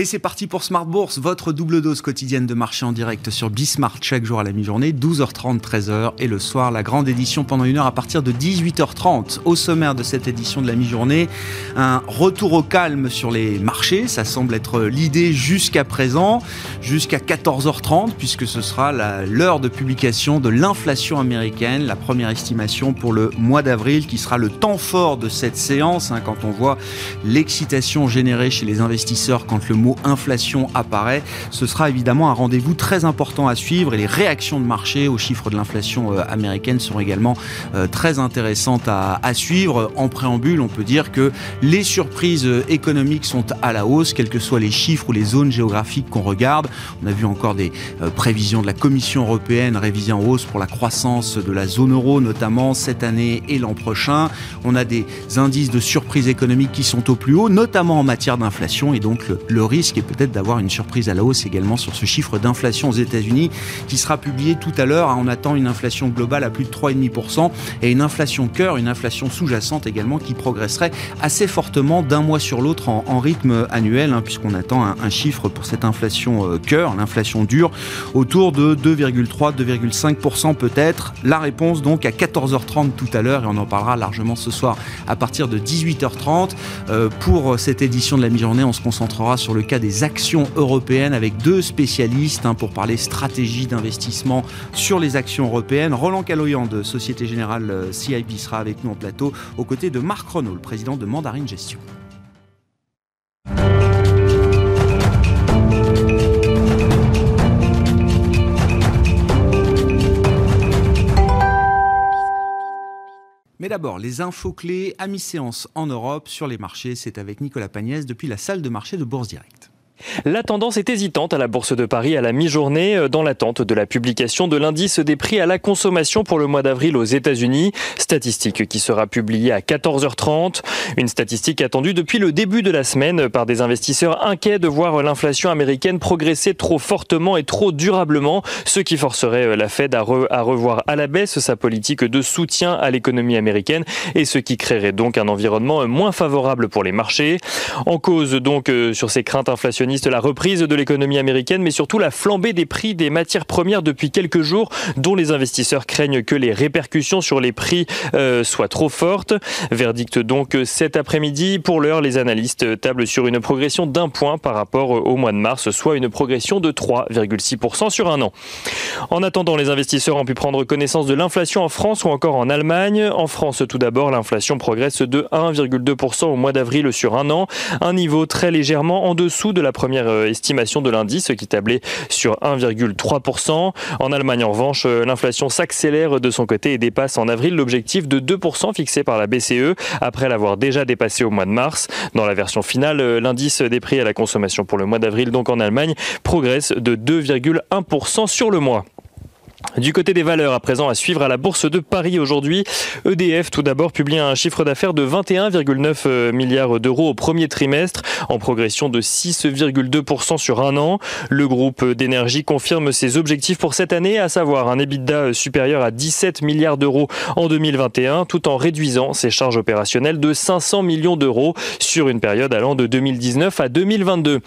Et c'est parti pour Smart Bourse, votre double dose quotidienne de marché en direct sur Bismart chaque jour à la mi-journée, 12h30, 13h et le soir la grande édition pendant une heure à partir de 18h30. Au sommaire de cette édition de la mi-journée, un retour au calme sur les marchés, ça semble être l'idée jusqu'à présent, jusqu'à 14h30 puisque ce sera l'heure de publication de l'inflation américaine, la première estimation pour le mois d'avril qui sera le temps fort de cette séance hein, quand on voit l'excitation générée chez les investisseurs quand le inflation apparaît. Ce sera évidemment un rendez-vous très important à suivre et les réactions de marché aux chiffres de l'inflation euh, américaine seront également euh, très intéressantes à, suivre. En préambule, on peut dire que les surprises euh, économiques sont à la hausse, quels que soient les chiffres ou les zones géographiques qu'on regarde. On a vu encore des prévisions de la Commission européenne révisées en hausse pour la croissance de la zone euro, notamment cette année et l'an prochain. On a des indices de surprise économique qui sont au plus haut, notamment en matière d'inflation, et donc le, le risque est peut-être d'avoir une surprise à la hausse également sur ce chiffre d'inflation aux États-Unis qui sera publié tout à l'heure. On attend une inflation globale à plus de 3,5% et une inflation cœur, une inflation sous-jacente également qui progresserait assez fortement d'un mois sur l'autre en, rythme annuel, hein, puisqu'on attend un, chiffre pour cette inflation euh, cœur, l'inflation dure, autour de 2,3, 2,5% peut-être. La réponse donc à 14h30 tout à l'heure et on en parlera largement ce soir à partir de 18h30. Euh, pour cette édition de la mi-journée, on se concentrera sur le le cas des actions européennes avec deux spécialistes hein, pour parler stratégie d'investissement sur les actions européennes. Roland Caloyan de Société Générale euh, CIB sera avec nous en plateau aux côtés de Marc Renault, le président de Mandarine Gestion. Mais d'abord, les infos clés à mi-séance en Europe sur les marchés, c'est avec Nicolas Pagnès depuis la salle de marché de Bourse Direct. La tendance est hésitante à la Bourse de Paris à la mi-journée euh, dans l'attente de la publication de l'indice des prix à la consommation pour le mois d'avril aux États-Unis, statistique qui sera publiée à 14h30. Une statistique attendue depuis le début de la semaine par des investisseurs inquiets de voir l'inflation américaine progresser trop fortement et trop durablement, ce qui forcerait euh, la Fed à, revoir à la baisse sa politique de soutien à l'économie américaine et ce qui créerait donc un environnement moins favorable pour les marchés. En cause donc euh, sur ces craintes inflationnistes la reprise de l'économie américaine, mais surtout la flambée des prix des matières premières depuis quelques jours, dont les investisseurs craignent que les répercussions sur les prix euh, soient trop fortes. Verdict donc cet après-midi. Pour l'heure, les analystes tablent sur une progression d'un point par rapport au mois de mars, soit une progression de 3,6% sur un an. En attendant, les investisseurs ont pu prendre connaissance de l'inflation en France ou encore en Allemagne. En France, tout d'abord, l'inflation progresse de 1,2% au mois d'avril sur un an, un niveau très légèrement en dessous de la première euh, estimation de l'indice qui tablait sur 1,3%. En Allemagne, en revanche, euh, l'inflation s'accélère de son côté et dépasse en avril l'objectif de 2% fixé par la BCE après l'avoir déjà dépassé au mois de mars. Dans la version finale, euh, l'indice des prix à la consommation pour le mois d'avril, donc en Allemagne, progresse de 2,1% sur le mois. Du côté des valeurs, à présent à suivre à la Bourse de Paris aujourd'hui, EDF tout d'abord publie un chiffre d'affaires de 21,9 euh, milliards d'euros au premier trimestre, en progression de 6,2% sur un an. Le groupe d'énergie confirme ses objectifs pour cette année, à savoir un EBITDA supérieur à 17 milliards d'euros en 2021, tout en réduisant ses charges opérationnelles de 500 millions d'euros sur une période allant de 2019 à 2022.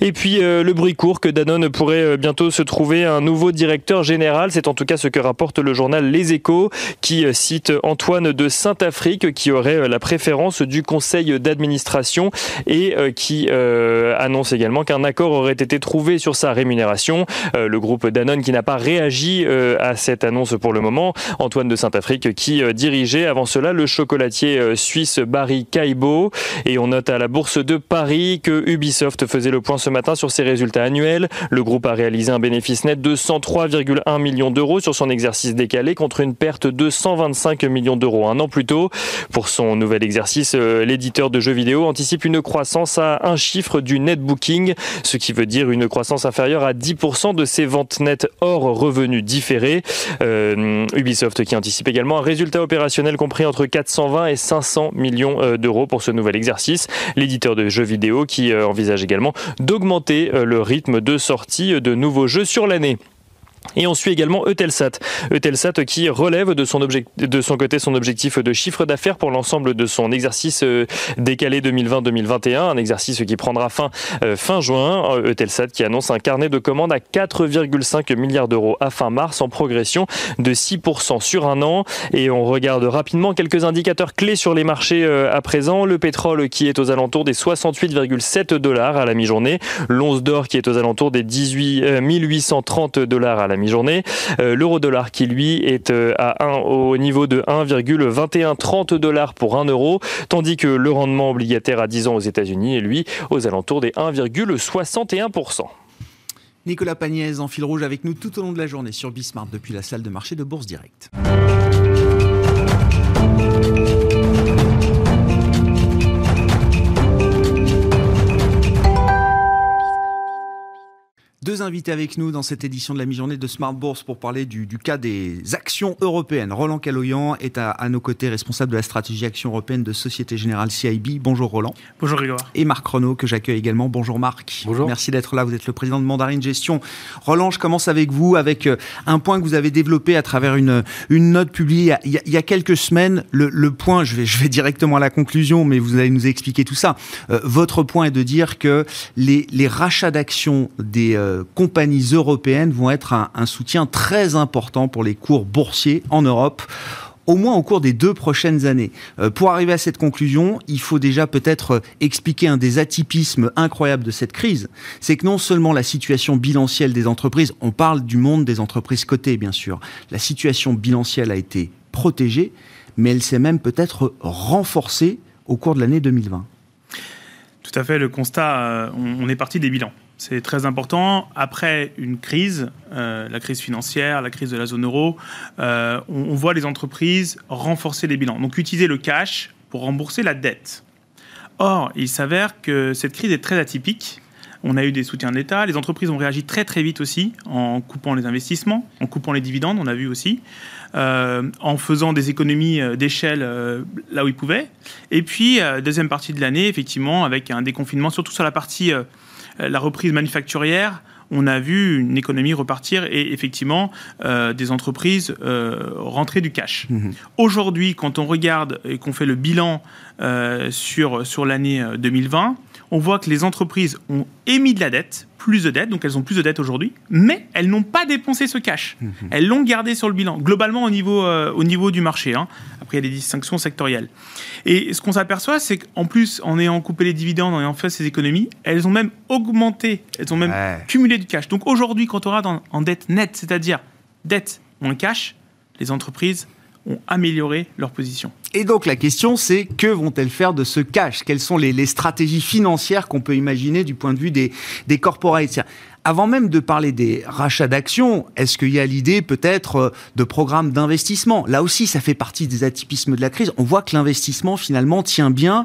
Et puis euh, le bruit court que Danone pourrait euh, bientôt se trouver un nouveau directeur général c'est en tout cas ce que rapporte le journal Les Échos, qui euh, cite Antoine de Saint-Afrique, qui aurait euh, la préférence du conseil d'administration et euh, qui annonce également qu'un accord aurait été trouvé sur sa rémunération. Le groupe Danone qui n'a pas réagi à cette annonce pour le moment. Antoine de Saint-Afrique qui dirigeait avant cela le chocolatier suisse Barry Caibo. Et on note à la bourse de Paris que Ubisoft faisait le point ce matin sur ses résultats annuels. Le groupe a réalisé un bénéfice net de 103,1 millions d'euros sur son exercice décalé contre une perte de 125 millions d'euros un an plus tôt. Pour son nouvel exercice, euh, l'éditeur de jeux vidéo anticipe une croissance à un chiffre du net booking, ce qui veut dire une croissance inférieure à 10% de ses ventes nettes hors revenus différés. Euh, Ubisoft qui anticipe également un résultat opérationnel compris entre 420 et 500 millions euh, d'euros pour ce nouvel exercice. L'éditeur de jeux vidéo qui envisage également d'augmenter le rythme de sortie de nouveaux jeux sur l'année. Et on suit également Eutelsat. Eutelsat qui relève de son, côté son objectif de chiffre d'affaires pour l'ensemble de son exercice euh, décalé 2020-2021, un exercice qui prendra fin euh, fin juin. Euh, Eutelsat qui annonce un carnet de commandes à 4,5 milliards d'euros à fin mars en progression de 6% sur un an. Et on regarde rapidement quelques indicateurs clés sur les marchés à présent. Le pétrole qui est aux alentours des 68,7 dollars à la mi-journée. L'once d'or qui est aux alentours des 18 1830 dollars à la mi-journée. Euh, l'euro dollar qui lui est euh, à 1, au niveau de 1,2130 dollars pour 1 euro, tandis que le rendement obligataire à 10 ans aux États-Unis est lui aux alentours des 1,61%. Nicolas Pagnès en fil rouge avec nous tout au long de la journée sur Bismarck depuis la salle de marché de Bourse Direct. Deux invités avec nous dans cette édition de la mi-journée de Smart Bourse pour parler du, cas des actions européennes. Roland Caloyan est à, nos côtés, responsable de la stratégie action européenne de Société Générale CIB. Bonjour Roland. Bonjour Grégoire. Et Marc Renault que j'accueille également. Bonjour Marc. Bonjour. Merci d'être là. Vous êtes le président de Mandarine Gestion. Roland, je commence avec vous avec euh, un point que vous avez développé à travers une, une note publiée il y a, quelques semaines. Le, point, je vais, je vais directement à la conclusion, mais vous allez nous expliquer tout ça. Euh, votre point est de dire que les, les rachats d'actions des euh, compagnies européennes vont être un, soutien très important pour les cours boursiers en Europe au moins au cours des deux prochaines années. Euh, pour arriver à cette conclusion, il faut déjà peut-être expliquer un des atypismes incroyables de cette crise. C'est que non seulement la situation bilancielle des entreprises, on parle du monde des entreprises cotées bien sûr, la situation bilancielle a été protégée, mais elle s'est même peut-être renforcée au cours de l'année 2020. Tout à fait, le constat, euh, on est parti des bilans. C'est très important. Après une crise, euh, la crise financière, la crise de la zone euro, euh, on, voit les entreprises renforcer les bilans. Donc utiliser le cash pour rembourser la dette. Or, il s'avère que cette crise est très atypique. On a eu des soutiens de l'État. Les entreprises ont réagi très très vite aussi en coupant les investissements, en coupant les dividendes, on a vu aussi, euh, en faisant des économies d'échelle là où ils pouvaient. Et puis, deuxième partie de l'année, effectivement, avec un déconfinement, surtout sur la partie la reprise manufacturière, on a vu une économie repartir et effectivement euh, des entreprises euh, rentrer du cash. Mmh. Aujourd'hui, quand on regarde et qu'on fait le bilan sur, sur l'année 2020, on voit que les entreprises ont émis de la dette, plus de dette, donc elles ont plus de dette aujourd'hui, mais elles n'ont pas dépensé ce cash. Mmh. Elles l'ont gardé sur le bilan, globalement au niveau, au niveau du marché. Hein. Après, il y a des distinctions sectorielles. Et ce qu'on s'aperçoit, c'est qu'en plus, en ayant coupé les dividendes, en ayant fait ces économies, elles ont même augmenté, elles ont même cumulé du cash. Donc aujourd'hui, quand on regarde en, dette nette, c'est-à-dire dette moins cash, les entreprises ont amélioré leur position. Et donc la question, c'est que vont-elles faire de ce cash? Quelles sont les, stratégies financières qu'on peut imaginer du point de vue des, des corporates? Avant même de parler des rachats d'actions, est-ce qu'il y a l'idée peut-être euh, de programmes d'investissement? Là aussi, ça fait partie des atypismes de la crise. On voit que l'investissement finalement tient bien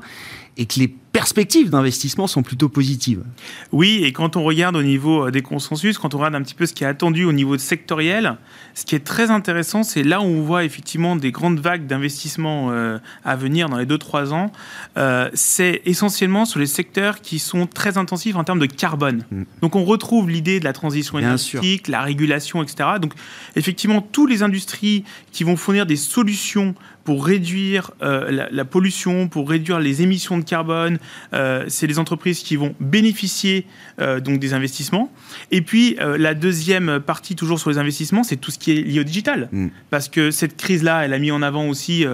et que les perspectives d'investissement sont plutôt positives. Oui, et quand on regarde au niveau euh, des consensus, quand on regarde un petit peu ce qui est attendu au niveau sectoriel, ce qui est très intéressant, c'est là où on voit effectivement des grandes vagues d'investissement euh, à venir dans les 2-3 ans, euh, c'est essentiellement sur les secteurs qui sont très intensifs en termes de carbone. Mm. Donc on retrouve l'idée de la transition énergétique, la régulation, etc. Donc effectivement, toutes les industries qui vont fournir des solutions pour réduire la, pollution, pour réduire les émissions de carbone, euh, c'est les entreprises qui vont bénéficier euh, donc des investissements. Et puis euh, la deuxième partie, toujours sur les investissements, c'est tout ce qui est lié au digital, mm. parce que cette crise-là, elle a mis en avant aussi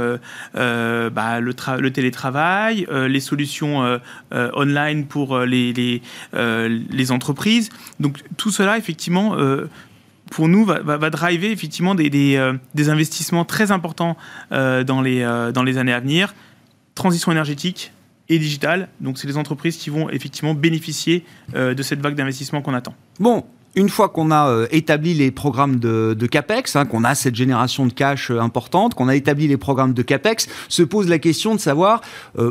bah, le, télétravail, les solutions online pour les, les, entreprises. Donc tout cela, effectivement pour nous, va, va, driver effectivement des, des, investissements très importants dans, les, dans les années à venir. Transition énergétique, et digital. Donc, c'est les entreprises qui vont effectivement bénéficier euh, de cette vague d'investissement qu'on attend. Bon, une fois qu'on a euh, établi les programmes de, CAPEX, hein, qu'on a cette génération de cash euh, importante, qu'on a établi les programmes de CAPEX, se pose la question de savoir,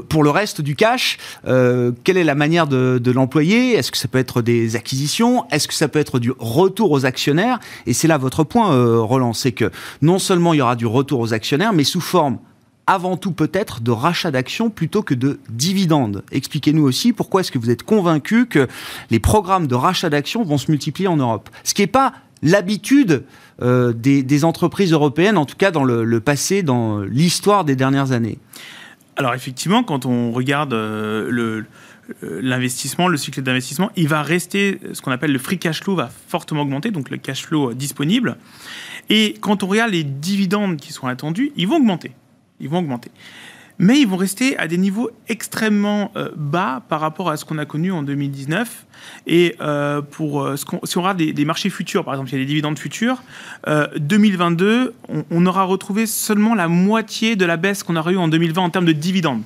pour le reste du cash, quelle est la manière de, de l'employer? Est-ce que ça peut être des acquisitions? Est-ce que ça peut être du retour aux actionnaires? Et c'est là votre point, Roland, c'est que non seulement il y aura du retour aux actionnaires, mais sous forme avant tout peut-être de rachat d'actions plutôt que de dividendes. Expliquez-nous aussi pourquoi est-ce que vous êtes convaincu que les programmes de rachat d'actions vont se multiplier en Europe. Ce qui n'est pas l'habitude des, entreprises européennes, en tout cas dans le, passé, dans l'histoire des dernières années Alors effectivement, quand on regarde le l'investissement, le cycle d'investissement, il va rester, ce qu'on appelle le free cash flow va fortement augmenter, donc le cash flow disponible. Et quand on regarde les dividendes qui sont attendus, ils vont augmenter. Ils vont augmenter mais ils vont rester à des niveaux extrêmement euh, bas par rapport à ce qu'on a connu en 2019. Et euh, pour, euh, ce si on des, marchés futurs, par exemple, il y a des dividendes futurs, 2022, on, aura retrouvé seulement la moitié de la baisse qu'on aurait eu en 2020 en termes de dividendes.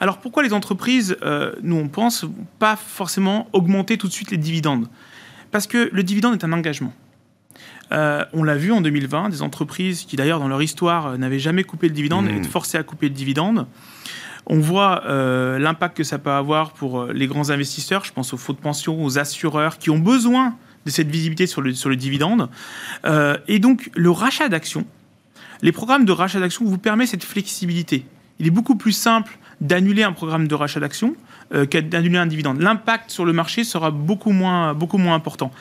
Alors pourquoi les entreprises, nous on pense, pas forcément augmenter tout de suite les dividendes? Parce que le dividende est un engagement. Euh, on l'a vu en 2020, des entreprises qui d'ailleurs dans leur histoire euh, n'avaient jamais coupé le dividende mmh. et forcées à couper le dividende. On voit euh, l'impact que ça peut avoir pour les grands investisseurs, je pense aux fonds de pension, aux assureurs qui ont besoin de cette visibilité sur le, sur le dividende. et donc le rachat d'actions, les programmes de rachat d'actions vous permettent cette flexibilité. Il est beaucoup plus simple d'annuler un programme de rachat d'actions qu'à d'annuler un dividende. L'impact sur le marché sera beaucoup moins, beaucoup moins important.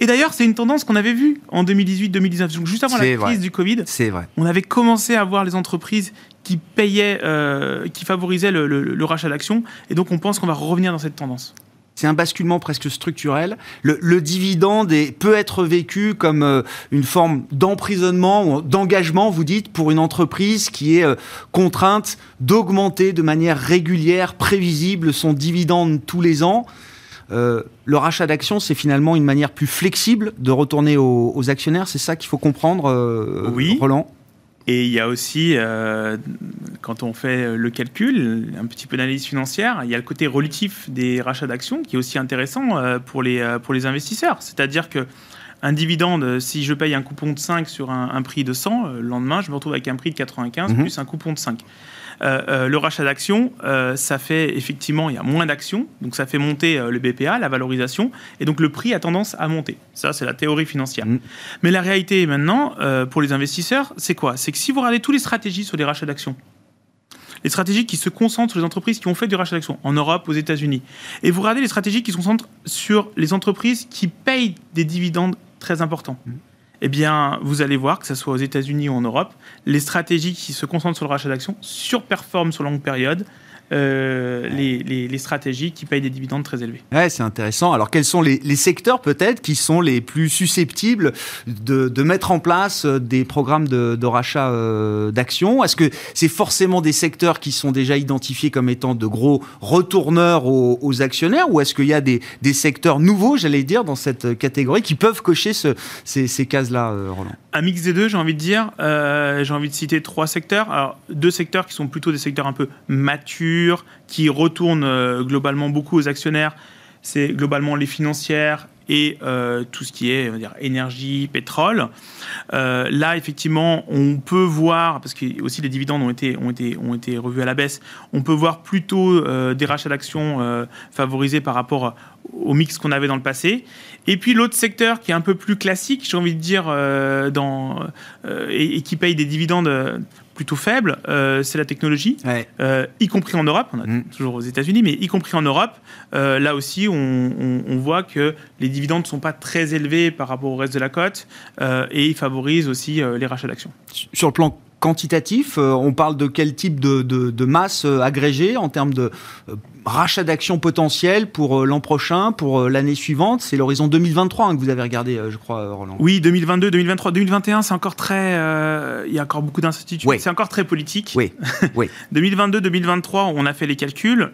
Et d'ailleurs, c'est une tendance qu'on avait vue en 2018-2019, donc juste avant la crise du Covid. C'est vrai. On avait commencé à voir les entreprises qui payaient, euh, qui favorisaient le, rachat d'actions, et donc on pense qu'on va revenir dans cette tendance. C'est un basculement presque structurel. Le, dividende peut être vécu comme euh, une forme d'emprisonnement ou d'engagement, vous dites, pour une entreprise qui est euh, contrainte d'augmenter de manière régulière, prévisible, son dividende tous les ans. Euh, le rachat d'actions, c'est finalement une manière plus flexible de retourner aux, actionnaires. C'est ça qu'il faut comprendre, euh, oui. Roland? Et il y a aussi, euh, quand on fait le calcul, un petit peu d'analyse financière, il y a le côté relatif des rachats d'actions qui est aussi intéressant pour les, pour les investisseurs. C'est-à-dire que un dividende, si je paye un coupon de 5 sur un, prix de 100, le lendemain, je me retrouve avec un prix de 95 mhm. plus un coupon de 5. Euh, euh, le rachat d'actions, euh, ça fait effectivement, il y a moins d'actions, donc ça fait monter le BPA, la valorisation, et donc le prix a tendance à monter. Ça, c'est la théorie financière. Mm. Mais la réalité maintenant, pour les investisseurs, c'est quoi? C'est que si vous regardez toutes les stratégies sur les rachats d'actions, les stratégies qui se concentrent sur les entreprises qui ont fait du rachat d'actions en Europe, aux États-Unis. Et vous regardez les stratégies qui se concentrent sur les entreprises qui payent des dividendes très importants. Eh bien, vous allez voir, que ce soit aux États-Unis ou en Europe, les stratégies qui se concentrent sur le rachat d'actions surperforment sur longue période euh, les, stratégies qui payent des dividendes très élevés. Ouais, c'est intéressant. Alors, quels sont les, secteurs peut-être qui sont les plus susceptibles de, mettre en place euh, des programmes de, rachat euh, d'actions? Est-ce que c'est forcément des secteurs qui sont déjà identifiés comme étant de gros retourneurs aux, actionnaires? Ou est-ce qu'il y a des, secteurs nouveaux, j'allais dire, dans cette catégorie qui peuvent cocher ces, ces cases-là, Roland? Un mix des deux, j'ai envie de dire. j'ai envie de citer trois secteurs. Alors, deux secteurs qui sont plutôt des secteurs un peu matures qui retourne euh, globalement beaucoup aux actionnaires, c'est globalement les financières et euh, tout ce qui est dire, énergie, pétrole. Euh, là, effectivement, on peut voir, parce que aussi les dividendes ont été, ont été, ont été revus à la baisse, on peut voir plutôt des rachats d'actions favorisés par rapport au mix qu'on avait dans le passé. Et puis l'autre secteur qui est un peu plus classique, j'ai envie de dire, dans, et, et, qui paye des dividendes plutôt faible, euh, c'est la technologie, euh, y compris en Europe, on a mm. toujours aux États-Unis, mais y compris en Europe, euh, là aussi, on, voit que les dividendes ne sont pas très élevés par rapport au reste de la cote et ils favorisent aussi les rachats d'actions. Sur le plan quantitatif, on parle de quel type de, de masse agrégée en termes de rachat d'actions potentiels pour euh, l'an prochain, pour euh, l'année suivante? C'est l'horizon 2023 hein, que vous avez regardé, euh, je crois, Roland. Oui, 2022, 2023, 2021, c'est encore très. il y a encore beaucoup d'incertitudes. C'est encore très politique. Oui. oui. 2022, 2023, on a fait les calculs.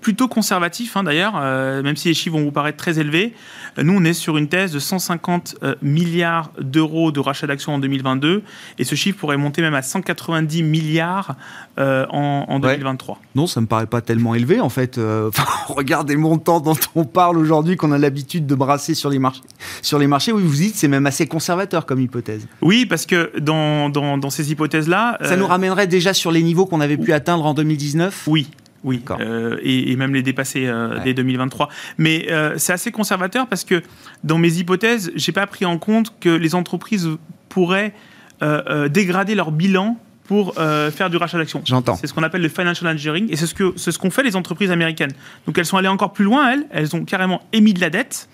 plutôt conservatifs, hein, d'ailleurs, même si les chiffres vont vous paraître très élevés. Nous, on est sur une thèse de 150 milliards d'euros de rachat d'actions en 2022. Et ce chiffre pourrait monter même à 190 milliards en, en, 2023. Non, ça me paraît pas tellement élevé en fait. Euh, regardez le montant dont on parle aujourd'hui, qu'on a l'habitude de brasser sur les marchés. Sur les marchés, oui, vous dites c'est même assez conservateur comme hypothèse. Oui, parce que dans, dans, ces hypothèses-là, ça nous euh, ramènerait déjà sur les niveaux qu'on avait pu atteindre en 2019. Oui, oui, euh, et, même les dépasser dès 2023. Mais c'est assez conservateur parce que dans mes hypothèses, j'ai pas pris en compte que les entreprises pourraient dégrader leur bilan pour euh, faire du rachat d'actions. J'entends. C'est ce qu'on appelle le financial engineering et c'est ce que c'est ce qu'ont fait les entreprises américaines. Donc elles sont allées encore plus loin elles, elles ont carrément émis de la dette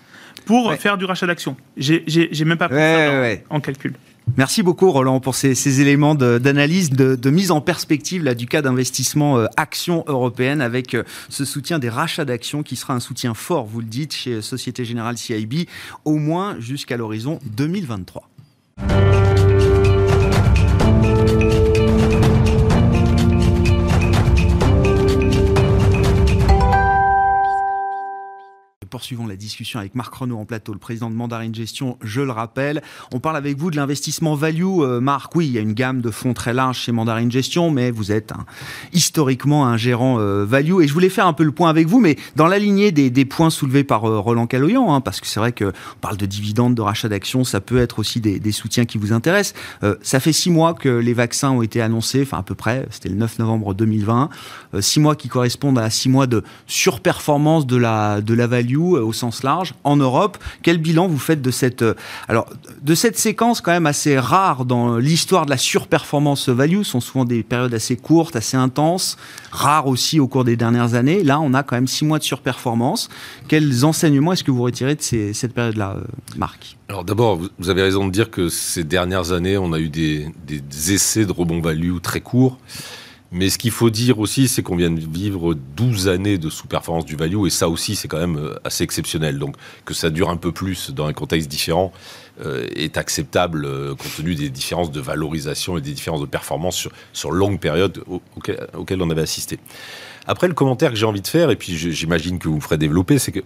pour faire du rachat d'actions. J'ai même pas pris ça en calcul. Merci beaucoup Roland pour ces, éléments d'analyse, de, mise en perspective là, du cas d'investissement euh, action européenne avec euh, ce soutien des rachats d'actions qui sera un soutien fort, vous le dites, chez Société Générale CIB, au moins jusqu'à l'horizon 2023. Poursuivons la discussion avec Marc Renaud en plateau, le président de Mandarin Gestion, je le rappelle. On parle avec vous de l'investissement value. Euh, Marc, oui, il y a une gamme de fonds très large chez Mandarin Gestion, mais vous êtes historiquement un gérant euh, value. Et je voulais faire un peu le point avec vous, mais dans la lignée des, points soulevés par euh, Roland Caloyan, hein, parce que c'est vrai qu'on parle de dividendes, de rachat d'actions, ça peut être aussi des, soutiens qui vous intéressent. ça fait six mois que les vaccins ont été annoncés, enfin à peu près, c'était le 9 novembre 2020. six mois qui correspondent à six mois de surperformance de la value euh, au sens large en Europe. Quel bilan vous faites de cette, euh, alors, de cette séquence quand même assez rare dans l'histoire de la surperformance value? Ce sont souvent des périodes assez courtes, assez intenses, rares aussi au cours des dernières années. Là, on a quand même six mois de surperformance. Quels enseignements est-ce que vous retirez de cette période-là, euh, Marc? Alors d'abord, vous avez raison de dire que ces dernières années, on a eu des, des essais de rebond value très courts. Mais ce qu'il faut dire aussi, c'est qu'on vient de vivre 12 années de sous-performance du value, et ça aussi, c'est quand même euh, assez exceptionnel. Donc, que ça dure un peu plus dans un contexte différent est acceptable euh, compte tenu des différences de valorisation et des différences de performance sur, sur longue période auxquelles on avait assisté. Après, le commentaire que j'ai envie de faire, et puis j'imagine que vous me ferez développer, c'est que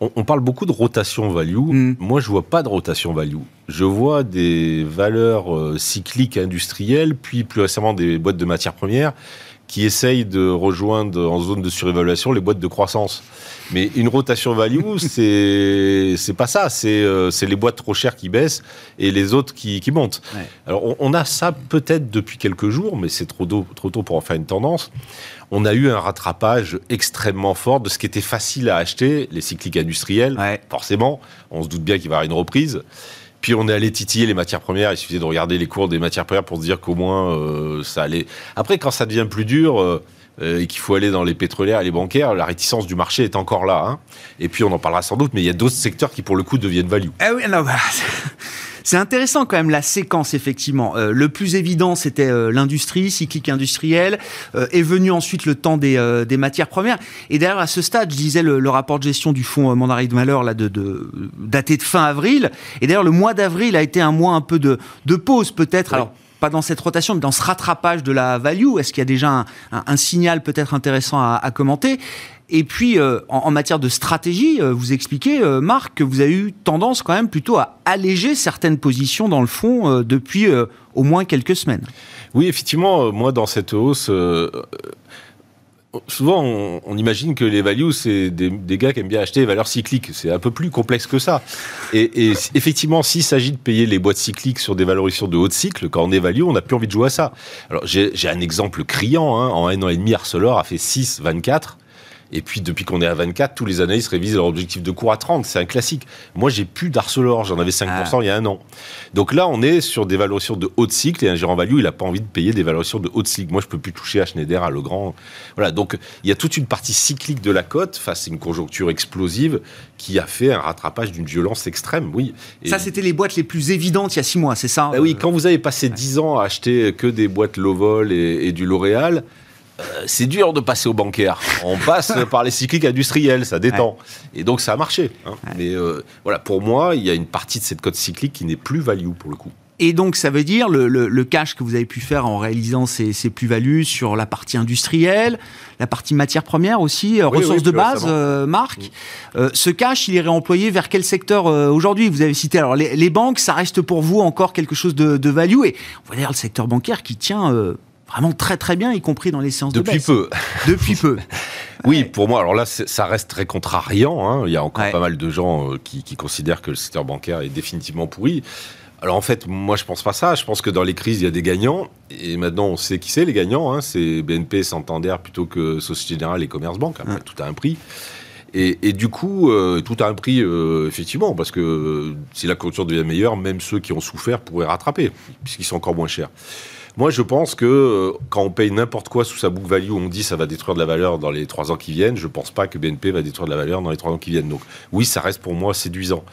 on, parle beaucoup de rotation value. Mm. Moi, je vois pas de rotation value. Je vois des valeurs euh, cycliques industrielles, puis plus récemment des boîtes de matières premières qui essayent de rejoindre en zone de surévaluation les boîtes de croissance. Mais une rotation value, c'est c'est pas ça. C'est euh, c'est les boîtes trop chères qui baissent et les autres qui, qui montent. Alors on, on, a ça peut-être depuis quelques jours, mais c'est trop tôt, trop tôt pour en faire une tendance on a eu un rattrapage extrêmement fort de ce qui était facile à acheter, les cycliques industriels. Forcément, on se doute bien qu'il va y avoir une reprise. Puis on est allé titiller les matières premières. Il suffisait de regarder les cours des matières premières pour se dire qu'au moins euh, ça allait. Après, quand ça devient plus dur. Euh, euh, et qu'il faut aller dans les pétrolières et les bancaires, la réticence du marché est encore là. Hein. Et puis on en parlera sans doute, mais il y a d'autres secteurs qui pour le coup deviennent value. Ah oui, non, bah, c'est intéressant quand même la séquence, effectivement. Euh, le plus évident, c'était euh, l'industrie, cyclique industrielle. Euh, est venu ensuite le temps des, des, matières premières. Et d'ailleurs, à ce stade, je disais le, rapport de gestion du fonds Mandarin de Malheur, là, de, de, daté de fin avril. Et d'ailleurs, le mois d'avril a été un mois un peu de, de pause, peut-être. Alors, pas dans cette rotation, mais dans ce rattrapage de la value Est-ce qu'il y a déjà un, un, signal peut-être intéressant à, à commenter? Et puis, euh, en, matière de stratégie, euh, vous expliquez, euh, Marc, que vous avez eu tendance quand même plutôt à alléger certaines positions dans le fond depuis au moins quelques semaines. Oui, effectivement, moi, dans cette hausse, souvent, on, imagine que les values, c'est des, gars qui aiment bien acheter les valeurs cycliques. C'est un peu plus complexe que ça. Et, effectivement, s'il s'agit de payer les boîtes cycliques sur des valorisations de haut cycle, quand on est value, on n'a plus envie de jouer à ça. Alors, j'ai un exemple criant. Hein. En un an et demi, Arcelor a fait 6,24. Et puis, depuis qu'on est à 24, tous les analystes révisent leur objectif de cours à 30. C'est un classique. Moi, j'ai plus d'Arcelor. J'en avais 5% ah. il y a un an. Donc là, on est sur des valorisations de haut cycle et un gérant value, il n'a pas envie de payer des valorisations de haut cycle. Moi, je peux plus toucher à Schneider, à Legrand. Voilà. Donc, il y a toute une partie cyclique de la cote face à une conjoncture explosive qui a fait un rattrapage d'une violence extrême. Oui. ça, c'était les boîtes les plus évidentes il y a six mois, c'est ça? Bah oui, quand vous avez passé 10 ans à acheter que des boîtes low vol et, et du L'Oréal, euh, c'est dur de passer au bancaire. On passe par les cycliques industriels, ça détend. Et donc ça a marché. Hein. Mais euh, voilà, pour moi, il y a une partie de cette cote cyclique qui n'est plus value pour le coup. Et donc, ça veut dire le, cash que vous avez pu faire en réalisant ces, plus-values sur la partie industrielle, la partie matière première aussi, euh, ressources de base, Marc. Mm. ce cash, il est réemployé vers quel secteur aujourd'hui? Vous avez cité alors les, banques, ça reste pour vous encore quelque chose de, de value. Et on va dire le secteur bancaire qui tient vraiment très très bien, y compris dans les séances Depuis de peu. Depuis peu. oui, pour moi, alors là, ça reste très contrariant. Hein. Il y a encore pas mal de gens euh, qui, considèrent que le secteur bancaire est définitivement pourri. Alors en fait, moi je pense pas ça. Je pense que dans les crises, il y a des gagnants. Et maintenant, on sait qui c'est les gagnants. Hein. C'est BNP, Santander plutôt que Société Générale et Commerce Bank. Tout a un prix. Et, du coup, euh, tout a un prix, euh, effectivement, parce que si la culture devient meilleure, même ceux qui ont souffert pourraient rattraper, puisqu'ils sont encore moins chers. Moi, je pense que euh, quand on paye n'importe quoi sous sa book value, on dit ça va détruire de la valeur dans les trois ans qui viennent. Je pense pas que BNP va détruire de la valeur dans les trois ans qui viennent. Donc, oui, ça reste pour moi séduisant.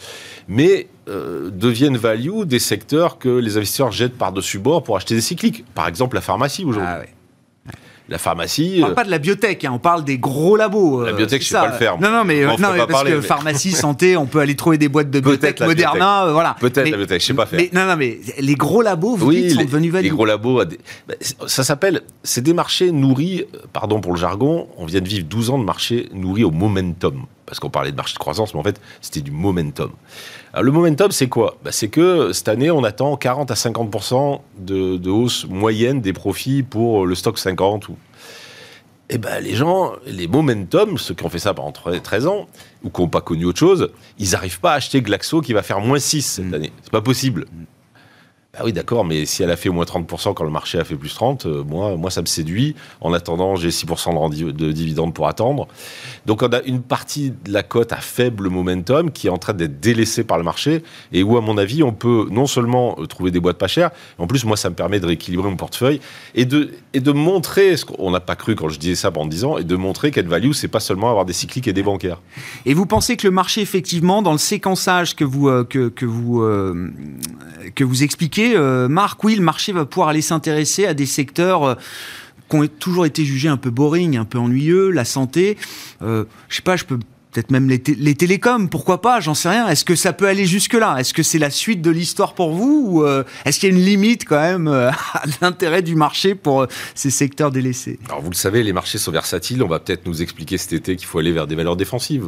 Mais euh, deviennent value des secteurs que les investisseurs jettent par-dessus bord pour acheter des cycliques. Par exemple, la pharmacie aujourd'hui. Ah la pharmacie. On parle euh, pas de la biotech, hein, on parle des gros labos. La biotech, je sais pas le faire. Non, non, mais, non, parce que pharmacie, santé, on peut aller trouver des boîtes de biotech, Moderna, euh, voilà. Peut-être la biotech, je sais pas faire. Mais, non, non, mais les gros labos, vous dites, sont devenus valides. Les gros labos, bah, ça s'appelle, c'est des marchés nourris, pardon pour le jargon, on vient de vivre 12 ans de marchés nourris au momentum. Parce qu'on parlait de marché de croissance, mais en fait, c'était du momentum. Alors, le momentum, c'est quoi? Bah, C'est que cette année, on attend 40 à 50 de, de hausse moyenne des profits pour le stock 50 ou eh ben, les gens, les momentum, ceux qui ont fait ça pendant 13 ans, ou qui n'ont pas connu autre chose, ils n'arrivent pas à acheter Glaxo qui va faire moins 6 cette mm. année. C'est pas possible. Ah oui, d'accord, mais si elle a fait moins 30% quand le marché a fait plus 30, euh, moi, moi, ça me séduit. En attendant, j'ai 6% de, de dividendes pour attendre. Donc, on a une partie de la cote à faible momentum qui est en train d'être délaissée par le marché et où, à mon avis, on peut non seulement euh, trouver des boîtes pas chères, en plus, moi, ça me permet de rééquilibrer mon portefeuille et de, et de montrer, ce qu'on n'a pas cru quand je disais ça pendant 10 ans, et de montrer qu'être value, c'est pas seulement avoir des cycliques et des bancaires. Et vous pensez que le marché, effectivement, dans le séquençage que vous, euh, que, que, vous, que vous expliquez, euh, Marc, oui, le marché va pouvoir aller s'intéresser à des secteurs euh, qui ont toujours été jugés un peu boring, un peu ennuyeux, la santé. Euh, je sais pas, je peux peut-être même les, télécoms, pourquoi pas, j'en sais rien. Est-ce que ça peut aller jusque-là? Est-ce que c'est la suite de l'histoire pour vous Ou est-ce qu'il y a une limite quand même à l'intérêt du marché pour ces secteurs délaissés? Alors vous le savez, les marchés sont versatiles. On va peut-être nous expliquer cet été qu'il faut aller vers des valeurs défensives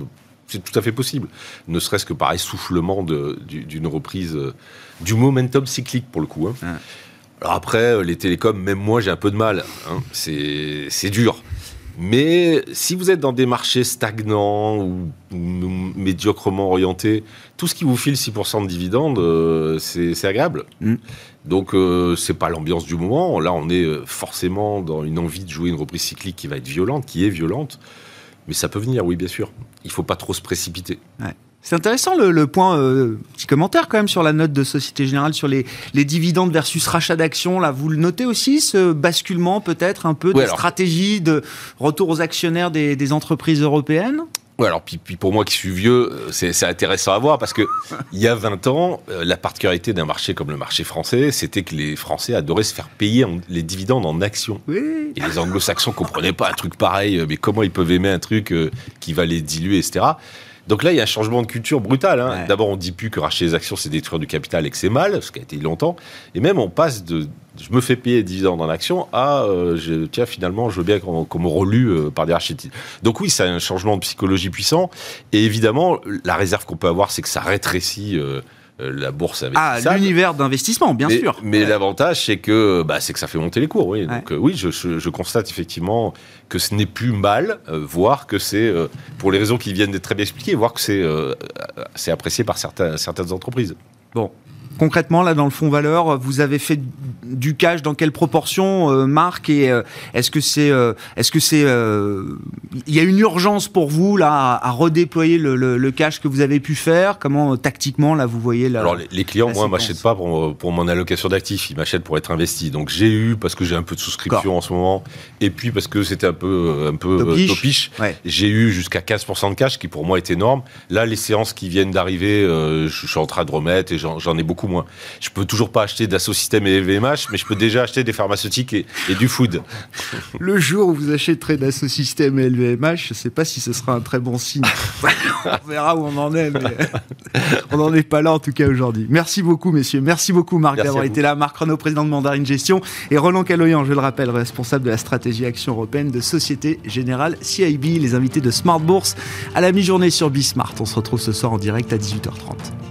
c'est tout à fait possible. Ne serait-ce que par essoufflement d'une reprise, euh, du momentum cyclique pour le coup. Hein. Alors après, euh, les télécoms, même moi, j'ai un peu de mal. Hein. C'est dur. Mais si vous êtes dans des marchés stagnants ou, médiocrement orientés, tout ce qui vous file 6% de dividendes, euh, c'est agréable. Mm. Donc euh, c'est pas l'ambiance du moment. Là, on est forcément dans une envie de jouer une reprise cyclique qui va être violente, qui est violente. Mais ça peut venir, oui, bien sûr. Il ne faut pas trop se précipiter. C'est intéressant le, point, euh, petit commentaire quand même sur la note de Société Générale sur les, dividendes versus rachat d'actions. Là, vous le notez aussi, ce basculement peut-être un peu de stratégie de retour aux actionnaires des entreprises européennes? Alors puis, pour moi qui suis vieux, euh, c'est intéressant à voir parce que il y a 20 ans, euh, la particularité d'un marché comme le marché français, c'était que les Français adoraient se faire payer les dividendes en actions. Et les Anglo-Saxons comprenaient pas un truc pareil, euh, mais comment ils peuvent aimer un truc qui va les diluer, etc. Donc là, il y a un changement de culture brutal. Hein. D'abord, on dit plus que racheter les actions, c'est détruire du capital et que c'est mal, ce qui a été longtemps. Et même, on passe de je me fais payer des dividendes en actions à euh, je, tiens, finalement, je veux bien qu'on me relue euh, par des rachetites. Donc oui, c'est un changement de psychologie puissant. Et évidemment, la réserve qu'on peut avoir, c'est que ça rétrécit. Euh, euh, la bourse Ah, l'univers d'investissement, bien sûr. Mais l'avantage, c'est que, bah, c'est que ça fait monter les cours. Oui. Donc, oui, je, constate effectivement que ce n'est plus mal, voire que c'est, pour les raisons qui viennent d'être très bien expliquées, voire que c'est c'est apprécié par certains, certaines entreprises. Bon, concrètement, là, dans le fonds valeur, vous avez fait du cash dans quelle proportion, euh, Marc Et euh, est-ce que c'est, euh, est-ce que c'est, il y a une urgence pour vous là à, redéployer le, cash que vous avez pu faire? Comment tactiquement là vous voyez là Alors les, clients, moi, m'achètent pas pour, pour mon allocation d'actifs, ils m'achètent pour être investis. Donc j'ai eu parce que j'ai un peu de souscription en ce moment, et puis parce que c'était un peu un peu topiche. J'ai eu jusqu'à 15% de cash, qui pour moi est énorme. Là, les séances qui viennent d'arriver, je suis en train de remettre et j'en ai beaucoup moins. Je peux toujours pas acheter d'assaut système et LVMH, mais je peux déjà acheter des pharmaceutiques et, du food. Le jour où vous achèterez d'assaut système et LVMH, je sais pas si ce sera un très bon signe. on verra où on en est, mais on n'en est pas là en tout cas aujourd'hui. Merci beaucoup, messieurs. Merci beaucoup, Marc, d'avoir été là. Marc Renaud, président de Mandarine Gestion, et Roland Caloyan, je le rappelle, responsable de la stratégie action européenne de Société Générale CIB, les invités de Smart Bourse à la mi-journée sur Bismart. On se retrouve ce soir en direct à 18h30.